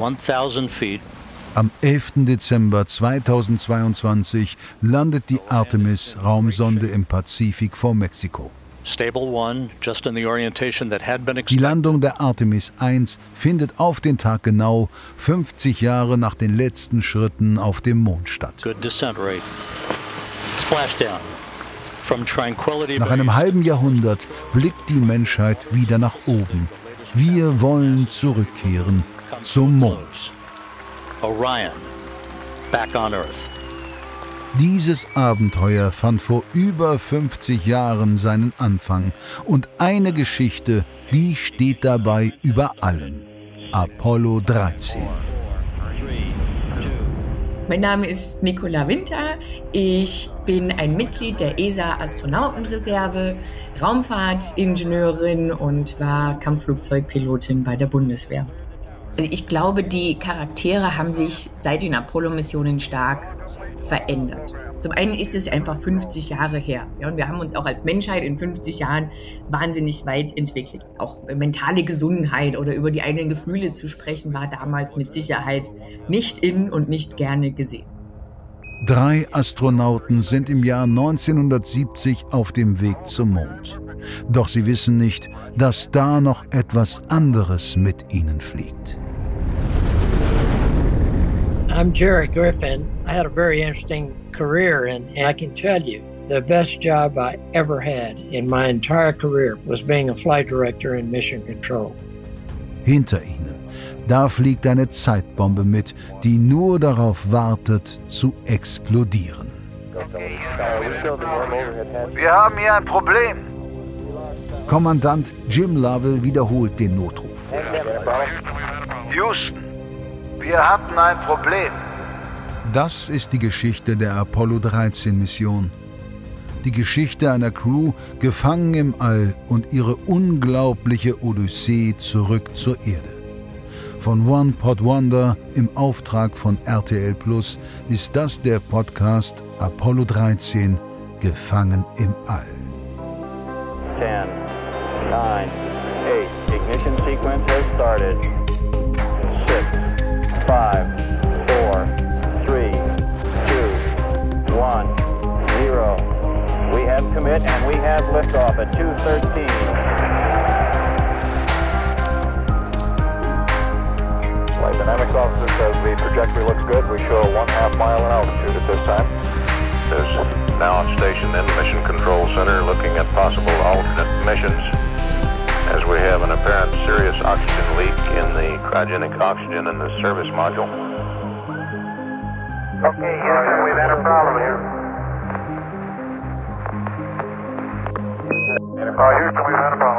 1,000 feet. Am 11. Dezember 2022 landet die Artemis-Raumsonde im Pazifik vor Mexiko. Die. Landung der Artemis 1 findet auf den Tag genau 50 Jahre nach den letzten Schritten auf dem Mond statt. Nach einem halben Jahrhundert blickt die Menschheit wieder nach oben. Wir wollen zurückkehren zum Mond. Orion. Back on Earth. Dieses Abenteuer fand vor über 50 Jahren seinen Anfang und eine Geschichte, die steht dabei über allem. Apollo 13. Mein Name ist Nicola Winter. Ich bin ein Mitglied der ESA Astronautenreserve, Raumfahrtingenieurin und war Kampfflugzeugpilotin bei der Bundeswehr. Also ich glaube, die Charaktere haben sich seit den Apollo-Missionen stark verändert. Zum einen ist es einfach 50 Jahre her. Ja, und wir haben uns auch als Menschheit in 50 Jahren wahnsinnig weit entwickelt. Auch mentale Gesundheit oder über die eigenen Gefühle zu sprechen, war damals mit Sicherheit nicht in und nicht gerne gesehen. Drei Astronauten sind im Jahr 1970 auf dem Weg zum Mond. Doch sie wissen nicht, dass da noch etwas anderes mit ihnen fliegt. I'm Jerry Griffin. I had a very interesting career, and, and I can tell you the best job I ever had in my entire career was being a flight director in mission control. Hinter ihnen, da fliegt eine Zeitbombe mit, die nur darauf wartet, zu explodieren. Wir haben hier ein Problem. Kommandant Jim Lovell wiederholt den Notruf. Houston, wir hatten ein Problem. Das ist die Geschichte der Apollo 13 Mission. Die Geschichte einer Crew gefangen im All und ihre unglaubliche Odyssee zurück zur Erde. Von One Pod Wonder im Auftrag von RTL Plus ist das der Podcast Apollo 13 Gefangen im All. 10, 9, 8. Ignition sequence has started. 6, 5, 4, 3, 2, 1, 0. We have commit and we have liftoff at 213. Flight Dynamics officer says the trajectory looks good. We show a one half mile in altitude at this time. is now on station in Mission Control Center looking at possible alternate missions as we have an apparent serious oxygen leak in the cryogenic oxygen in the service module. Okay, Houston, we've had a problem here. Uh, Houston, we've had a problem.